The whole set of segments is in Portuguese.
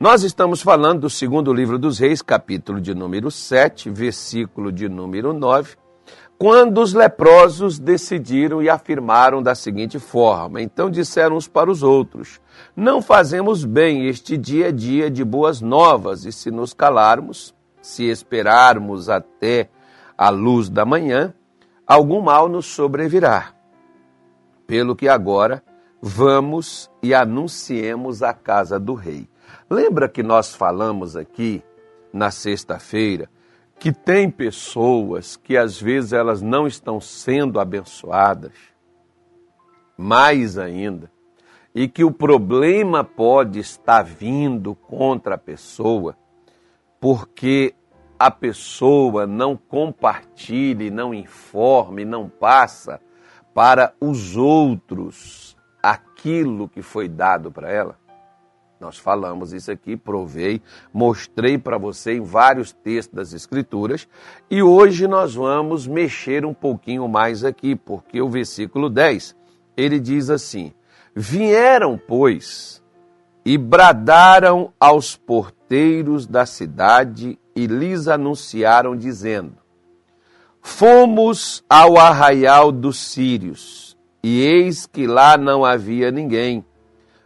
Nós estamos falando do segundo livro dos Reis, capítulo de número 7, versículo de número 9, quando os leprosos decidiram e afirmaram da seguinte forma: Então disseram uns para os outros: Não fazemos bem, este dia é dia de boas novas, e se nos calarmos, se esperarmos até a luz da manhã, algum mal nos sobrevirá. Pelo que agora vamos e anunciemos a casa do rei. Lembra que nós falamos aqui na sexta-feira que tem pessoas que às vezes elas não estão sendo abençoadas, mais ainda, e que o problema pode estar vindo contra a pessoa porque a pessoa não compartilha, não informa, não passa para os outros aquilo que foi dado para ela? Nós falamos isso aqui, provei, mostrei para você em vários textos das Escrituras. E hoje nós vamos mexer um pouquinho mais aqui, porque o versículo 10 ele diz assim: Vieram, pois, e bradaram aos porteiros da cidade e lhes anunciaram, dizendo: Fomos ao arraial dos sírios, e eis que lá não havia ninguém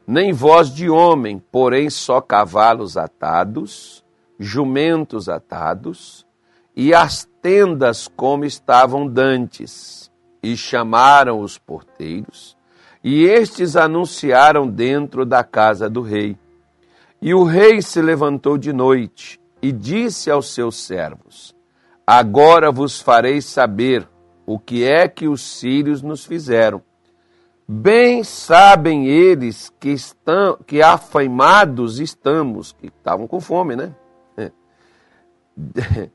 nem voz de homem, porém só cavalos atados, jumentos atados, e as tendas como estavam dantes. E chamaram os porteiros, e estes anunciaram dentro da casa do rei. E o rei se levantou de noite e disse aos seus servos: Agora vos farei saber o que é que os sírios nos fizeram Bem sabem eles que estão, que afaimados estamos, que estavam com fome, né?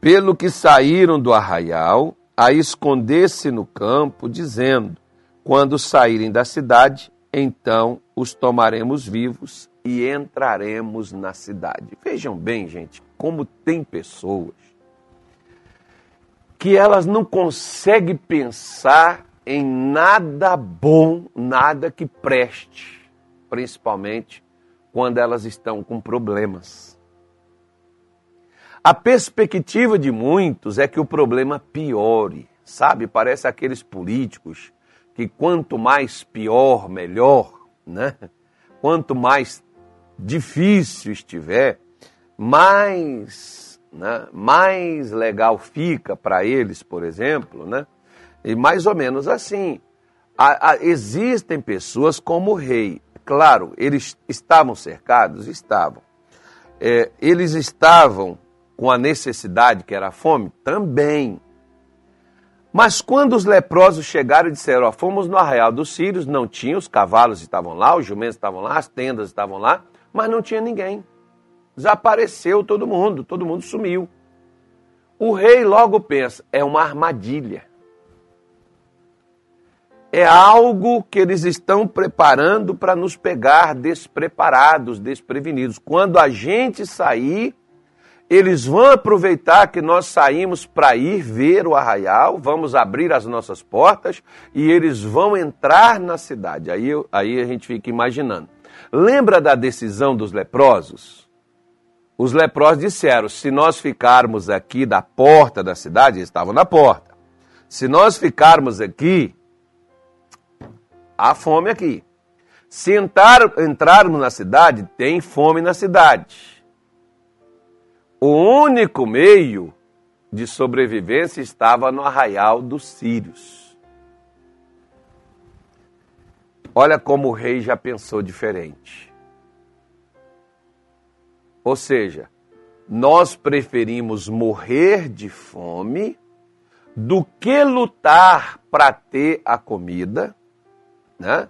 Pelo que saíram do arraial a esconder-se no campo, dizendo: Quando saírem da cidade, então os tomaremos vivos e entraremos na cidade. Vejam bem, gente, como tem pessoas que elas não conseguem pensar em nada bom, nada que preste, principalmente quando elas estão com problemas. A perspectiva de muitos é que o problema piore, sabe? Parece aqueles políticos que quanto mais pior, melhor, né? Quanto mais difícil estiver, mais, né? mais legal fica para eles, por exemplo, né? E mais ou menos assim. existem pessoas como o rei. Claro, eles estavam cercados? Estavam. É, eles estavam com a necessidade, que era a fome? Também. Mas quando os leprosos chegaram e disseram: ó, fomos no arraial dos sírios, não tinha, os cavalos estavam lá, os jumentos estavam lá, as tendas estavam lá, mas não tinha ninguém. Desapareceu todo mundo, todo mundo sumiu. O rei logo pensa: é uma armadilha é algo que eles estão preparando para nos pegar despreparados, desprevenidos. Quando a gente sair, eles vão aproveitar que nós saímos para ir ver o arraial, vamos abrir as nossas portas e eles vão entrar na cidade. Aí, aí a gente fica imaginando. Lembra da decisão dos leprosos? Os leprosos disseram: se nós ficarmos aqui da porta da cidade, eles estavam na porta. Se nós ficarmos aqui, há fome aqui. Se entrar, entrarmos na cidade, tem fome na cidade. O único meio de sobrevivência estava no arraial dos sírios. Olha como o rei já pensou diferente. Ou seja, nós preferimos morrer de fome do que lutar para ter a comida né?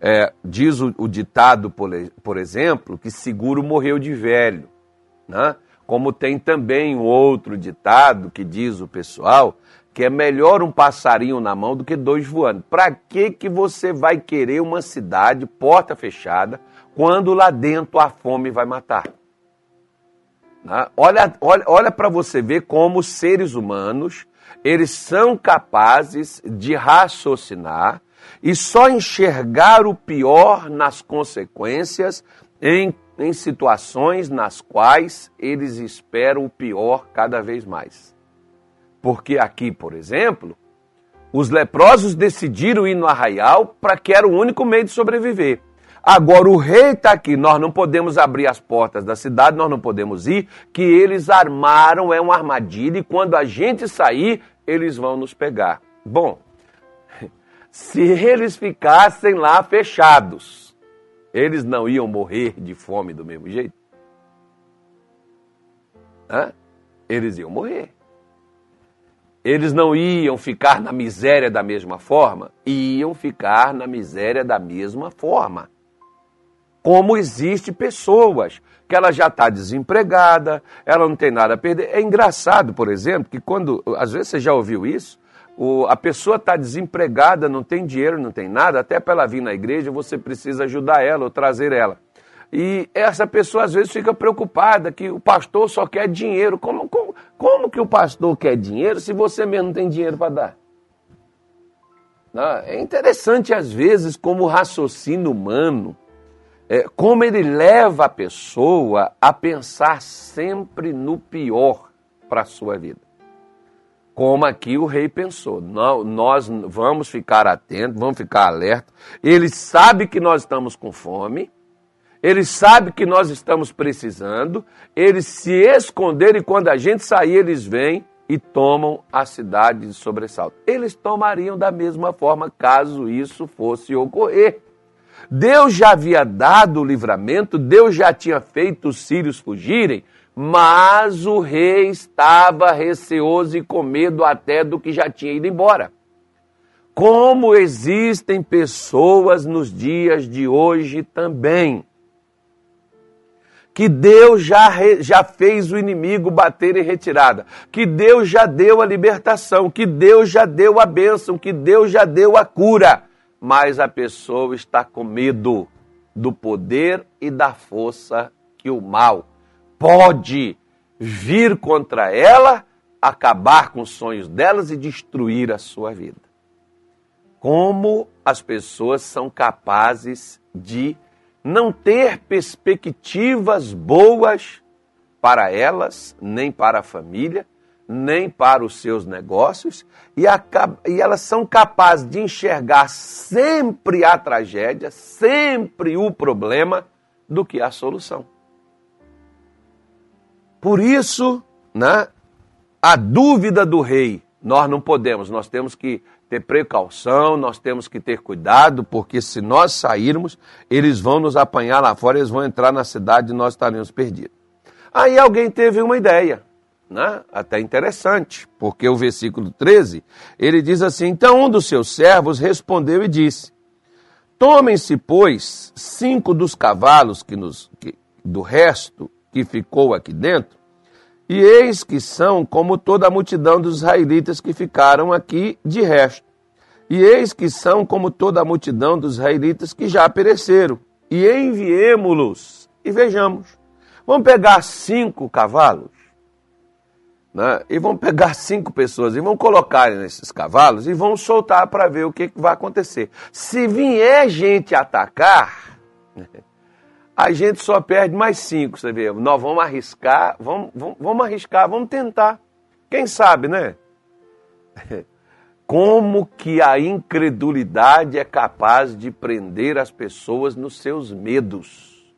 É, diz o, o ditado, por, exemplo, que seguro morreu de velho. Né? Como tem também um outro ditado que diz o pessoal que é melhor um passarinho na mão do que dois voando. Para que, que você vai querer uma cidade, porta fechada, quando lá dentro a fome vai matar? Né? Olha, olha, olha para você ver como seres humanos eles são capazes de raciocinar e só enxergar o pior nas consequências em em situações nas quais eles esperam o pior cada vez mais. Porque aqui, por exemplo, os leprosos decidiram ir no arraial para que era o único meio de sobreviver. Agora o rei está aqui, nós não podemos abrir as portas da cidade, nós não podemos ir, que eles armaram, é uma armadilha, e quando a gente sair, eles vão nos pegar. Bom, se eles ficassem lá fechados, eles não iam morrer de fome do mesmo jeito? Hã? Eles iam morrer. Eles não iam ficar na miséria da mesma forma? Iam ficar na miséria da mesma forma. Como existe pessoas que ela já está desempregada, ela não tem nada a perder. É engraçado, por exemplo, que quando, às vezes você já ouviu isso, o, a pessoa está desempregada, não tem dinheiro, não tem nada, até para ela vir na igreja você precisa ajudar ela ou trazer ela. E essa pessoa às vezes fica preocupada que o pastor só quer dinheiro. Como, como, como que o pastor quer dinheiro se você mesmo não tem dinheiro para dar? É interessante às vezes como o raciocínio humano, é, como ele leva a pessoa a pensar sempre no pior para a sua vida. Como aqui o rei pensou, nós vamos ficar atentos, vamos ficar alerta. Ele sabe que nós estamos com fome, ele sabe que nós estamos precisando, eles se esconderam e quando a gente sair, eles vêm e tomam a cidade de sobressalto. Eles tomariam da mesma forma caso isso fosse ocorrer. Deus já havia dado o livramento, Deus já tinha feito os sírios fugirem, mas o rei estava receoso e com medo até do que já tinha ido embora. Como existem pessoas nos dias de hoje também que Deus já, já fez o inimigo bater em retirada, que Deus já deu a libertação, que Deus já deu a bênção, que Deus já deu a cura, mas a pessoa está com medo do poder e da força que o mal pode vir contra ela, acabar com os sonhos delas e destruir a sua vida. Como as pessoas são capazes de não ter perspectivas boas para elas, nem para a família, nem para os seus negócios, e, e, elas são capazes de enxergar sempre a tragédia, sempre o problema, do que a solução. Por isso, né, a dúvida do rei, nós não podemos, nós temos que ter precaução, nós temos que ter cuidado, porque se nós sairmos, eles vão nos apanhar lá fora, eles vão entrar na cidade e nós estaremos perdidos. Aí alguém teve uma ideia, né? até interessante, porque o versículo 13, ele diz assim: Então um dos seus servos respondeu e disse: Tomem-se, pois, cinco dos cavalos que nos, que, do resto que ficou aqui dentro, e eis que são como toda a multidão dos israelitas que ficaram aqui de resto. E eis que são como toda a multidão dos israelitas que já pereceram. E enviemo-los e vejamos. Vamos pegar cinco cavalos né? e vamos pegar cinco pessoas e vamos colocar nesses cavalos e vamos soltar para ver o que, que vai acontecer. Se vier gente atacar, a gente só perde mais cinco, você vê. Nós vamos arriscar, vamos, vamos, vamos arriscar, vamos tentar. Quem sabe, né? Como que a incredulidade é capaz de prender as pessoas nos seus medos,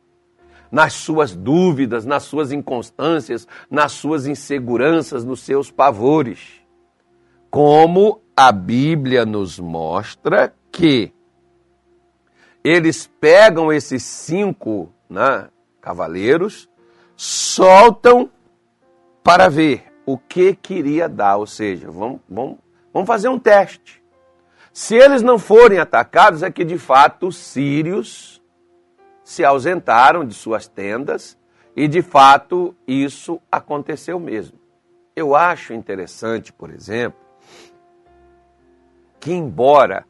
nas suas dúvidas, nas suas inconstâncias, nas suas inseguranças, nos seus pavores. Como a Bíblia nos mostra que eles pegam esses cinco né, cavaleiros, soltam para ver o que queria dar, ou seja, vamos, vamos, vamos fazer um teste. Se eles não forem atacados, é que de fato os sírios se ausentaram de suas tendas e de fato isso aconteceu mesmo. Eu acho interessante, por exemplo, que embora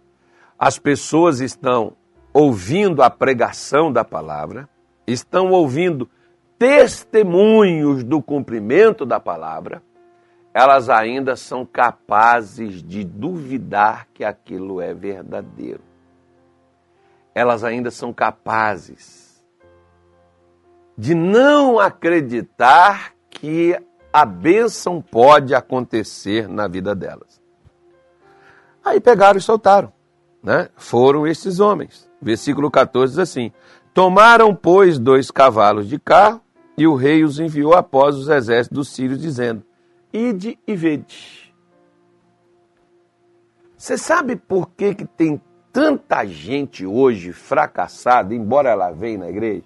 as pessoas estão ouvindo a pregação da palavra, estão ouvindo testemunhos do cumprimento da palavra, elas ainda são capazes de duvidar que aquilo é verdadeiro. Elas ainda são capazes de não acreditar que a bênção pode acontecer na vida delas. Aí pegaram e soltaram. Né? Foram esses homens. Versículo 14 diz assim: Tomaram, pois, dois cavalos de carro, e o rei os enviou após os exércitos dos sírios, dizendo: Ide e vede. Você sabe por que, que tem tanta gente hoje fracassada, embora ela venha na igreja?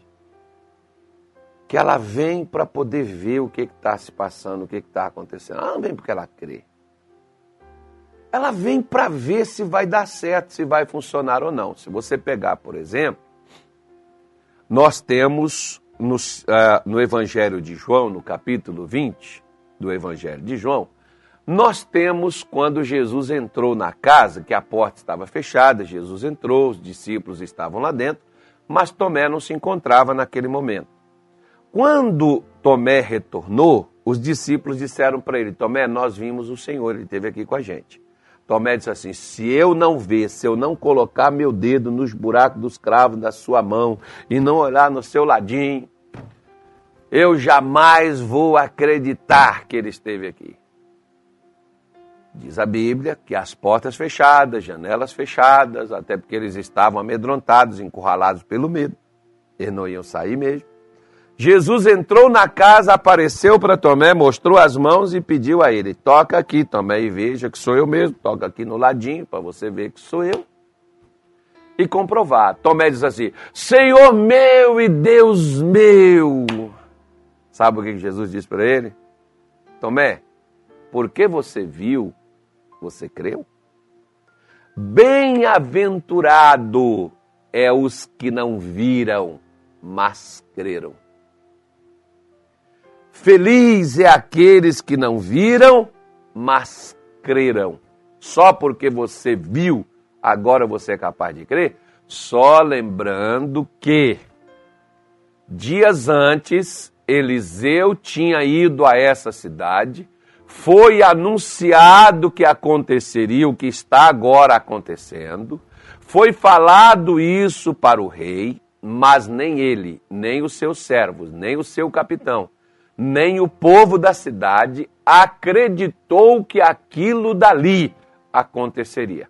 Que ela vem para poder ver o que está se passando, o que está acontecendo. Ela não vem porque ela crê. Ela vem para ver se vai dar certo, se vai funcionar ou não. Se você pegar, por exemplo, nós temos no, uh, no Evangelho de João, no capítulo 20 do Evangelho de João, nós temos quando Jesus entrou na casa, que a porta estava fechada, Jesus entrou, os discípulos estavam lá dentro, mas Tomé não se encontrava naquele momento. Quando Tomé retornou, os discípulos disseram para ele: Tomé, nós vimos o Senhor, ele esteve aqui com a gente. Tomé disse assim: se eu não ver, se eu não colocar meu dedo nos buracos dos cravos da sua mão e não olhar no seu ladinho, eu jamais vou acreditar que ele esteve aqui. Diz a Bíblia que as portas fechadas, janelas fechadas, até porque eles estavam amedrontados, encurralados pelo medo. Eles não iam sair mesmo. Jesus entrou na casa, apareceu para Tomé, mostrou as mãos e pediu a ele: Toca aqui, Tomé, e veja que sou eu mesmo. Toca aqui no ladinho para você ver que sou eu. E comprovar. Tomé diz assim: Senhor meu e Deus meu. Sabe o que Jesus disse para ele? Tomé, porque você viu, você creu? Bem-aventurado é os que não viram, mas creram. Feliz é aqueles que não viram, mas creram. Só porque você viu, agora você é capaz de crer? Só lembrando que dias antes Eliseu tinha ido a essa cidade, foi anunciado que aconteceria o que está agora acontecendo, foi falado isso para o rei, mas nem ele, nem os seus servos, nem o seu capitão nem o povo da cidade acreditou que aquilo dali aconteceria.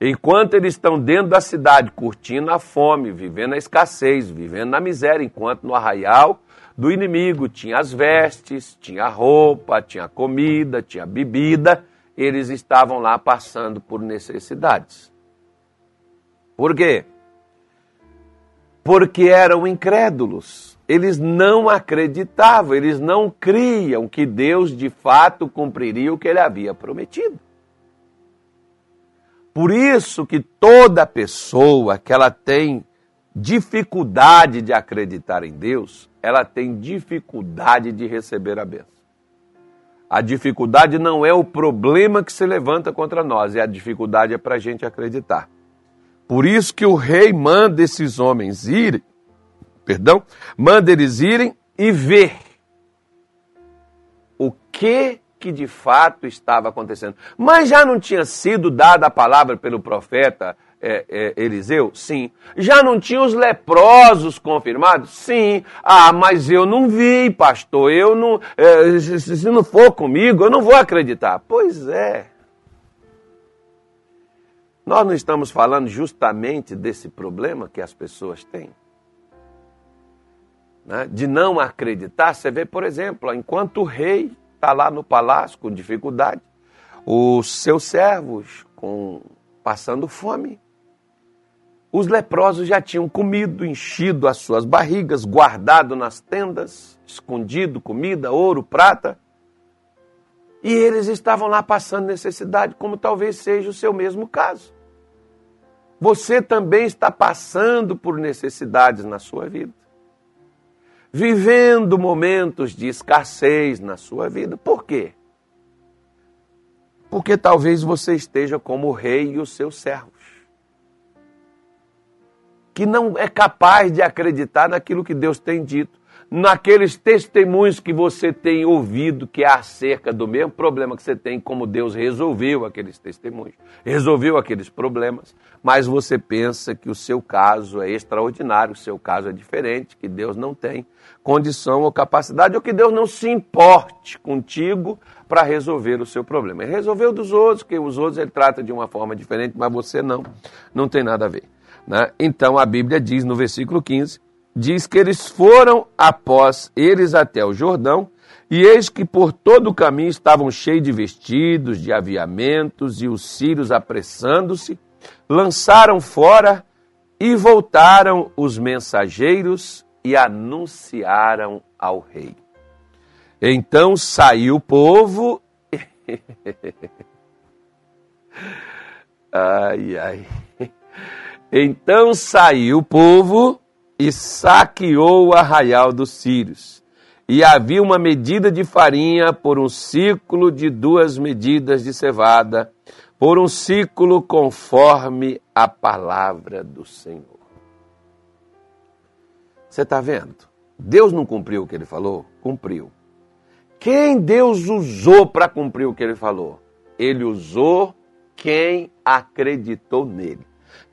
Enquanto eles estão dentro da cidade, curtindo a fome, vivendo a escassez, vivendo na miséria, enquanto no arraial do inimigo tinha as vestes, tinha roupa, tinha comida, tinha bebida, eles estavam lá passando por necessidades. Por quê? Porque eram incrédulos eles não acreditavam, eles não criam que Deus de fato cumpriria o que ele havia prometido. Por isso que toda pessoa que ela tem dificuldade de acreditar em Deus, ela tem dificuldade de receber a bênção. A dificuldade não é o problema que se levanta contra nós, é a dificuldade é para a gente acreditar. Por isso que o rei manda esses homens irem perdão, manda eles irem e ver o que que de fato estava acontecendo. Mas já não tinha sido dada a palavra pelo profeta é, é, Eliseu? Sim. Já não tinha os leprosos confirmados? Sim. Ah, mas eu não vi, pastor. Eu não. É, se, se não for comigo, eu não vou acreditar. Pois é. Nós não estamos falando justamente desse problema que as pessoas têm né, de não acreditar, você vê, por exemplo, enquanto o rei está lá no palácio com dificuldade, os seus servos com, passando fome, os leprosos já tinham comido, enchido as suas barrigas, guardado nas tendas, escondido comida, ouro, prata. E eles estavam lá passando necessidade, como talvez seja o seu mesmo caso. Você também está passando por necessidades na sua vida vivendo momentos de escassez na sua vida. Por quê? Porque talvez você esteja como o rei e os seus servos, que não é capaz de acreditar naquilo que Deus tem dito, naqueles testemunhos que você tem ouvido que é acerca do mesmo problema que você tem, como Deus resolveu aqueles testemunhos, resolveu aqueles problemas, mas você pensa que o seu caso é extraordinário, o seu caso é diferente, que Deus não tem condição ou capacidade, ou que Deus não se importe contigo para resolver o seu problema. Ele resolveu dos outros, que os outros ele trata de uma forma diferente, mas você não, não tem nada a ver. Né? Então a Bíblia diz no versículo 15 diz que eles foram após eles até o Jordão, e eis que por todo o caminho estavam cheios de vestidos, de aviamentos, e os sírios apressando-se, lançaram fora e voltaram os mensageiros e anunciaram ao rei. Então saiu o povo. ai, ai. Então saiu o povo e saqueou o arraial dos sírios. E havia uma medida de farinha por um ciclo de duas medidas de cevada, por um ciclo conforme a palavra do Senhor. Você está vendo? Deus não cumpriu o que ele falou? Cumpriu. Quem Deus usou para cumprir o que ele falou? Ele usou quem acreditou nele.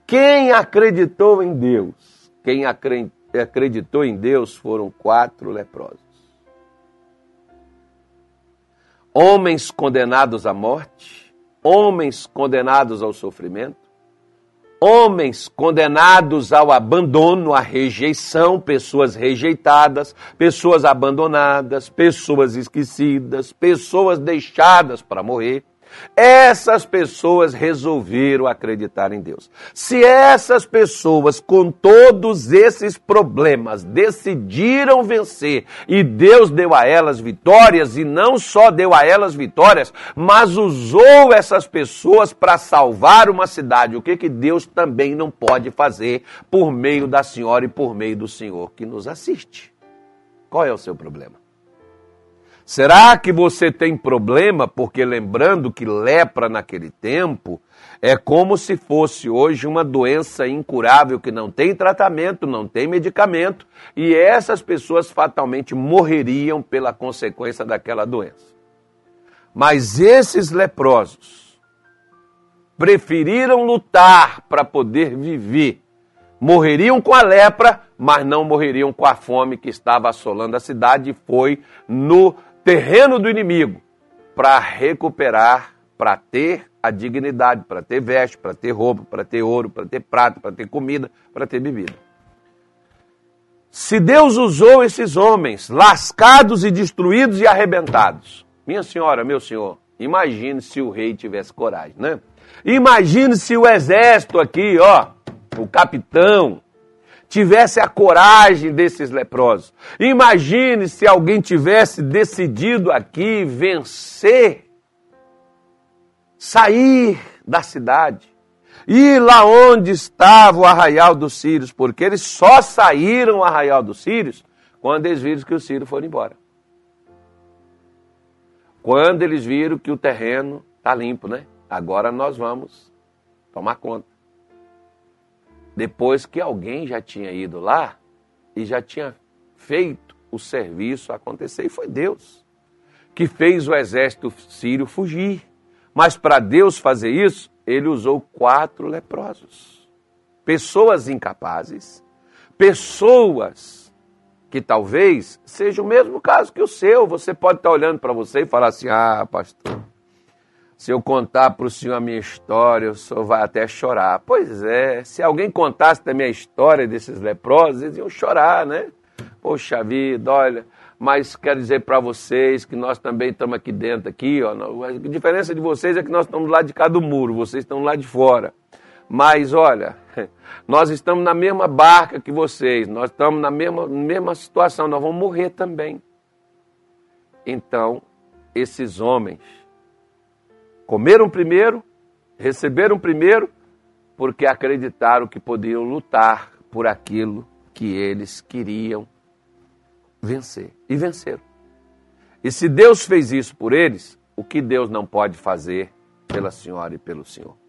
Quem acreditou em Deus quem acreditou em Deus foram quatro leprosos. Homens condenados à morte, homens condenados ao sofrimento, homens condenados ao abandono, à rejeição, pessoas rejeitadas, pessoas abandonadas, pessoas esquecidas, pessoas deixadas para morrer essas pessoas resolveram acreditar em Deus. Se essas pessoas, com todos esses problemas, decidiram vencer e Deus deu a elas vitórias, e não só deu a elas vitórias, mas usou essas pessoas para salvar uma cidade, o que, que Deus também não pode fazer por meio da senhora e por meio do Senhor que nos assiste? Qual é o seu problema? Será que você tem problema porque lembrando que lepra naquele tempo é como se fosse hoje uma doença incurável que não tem tratamento, não tem medicamento e essas pessoas fatalmente morreriam pela consequência daquela doença. Mas esses leprosos preferiram lutar para poder viver. Morreriam com a lepra, mas não morreriam com a fome que estava assolando a cidade e foi no terreno do inimigo para recuperar, para ter a dignidade, para ter veste, para ter roupa, para ter ouro, para ter prata, para ter comida, para ter bebida. Se Deus usou esses homens lascados e destruídos e arrebentados, minha senhora, meu senhor, imagine se o rei tivesse coragem, né? Imagine se o exército aqui, ó, o capitão, tivesse a coragem desses leprosos. Imagine se alguém tivesse decidido aqui vencer, sair da cidade, ir lá onde estava o arraial dos sírios, porque eles só saíram o arraial dos sírios quando eles viram que os sírios foram embora. Quando eles viram que o terreno está limpo, né? Agora nós vamos tomar conta depois que alguém já tinha ido lá e já tinha feito o serviço acontecer. E foi Deus que fez o exército sírio fugir. Mas para Deus fazer isso, ele usou quatro leprosos. Pessoas incapazes, pessoas que talvez seja o mesmo caso que o seu. Você pode estar olhando para você e falar assim: ah, pastor, se eu contar para o senhor a minha história, o senhor vai até chorar. Pois é, se alguém contasse da minha história desses leprosos, eles iam chorar, né? Poxa vida, olha, mas quero dizer para vocês que nós também estamos aqui dentro, aqui, ó. A diferença de vocês é que nós estamos lá de cá do muro, vocês estão lá de fora. Mas olha, nós estamos na mesma barca que vocês, nós estamos na mesma, mesma situação, nós vamos morrer também. Então, esses homens Comeram primeiro, receberam primeiro, porque acreditaram que podiam lutar por aquilo que eles queriam vencer. E venceram. E se Deus fez isso por eles, o que Deus não pode fazer pela senhora e pelo senhor?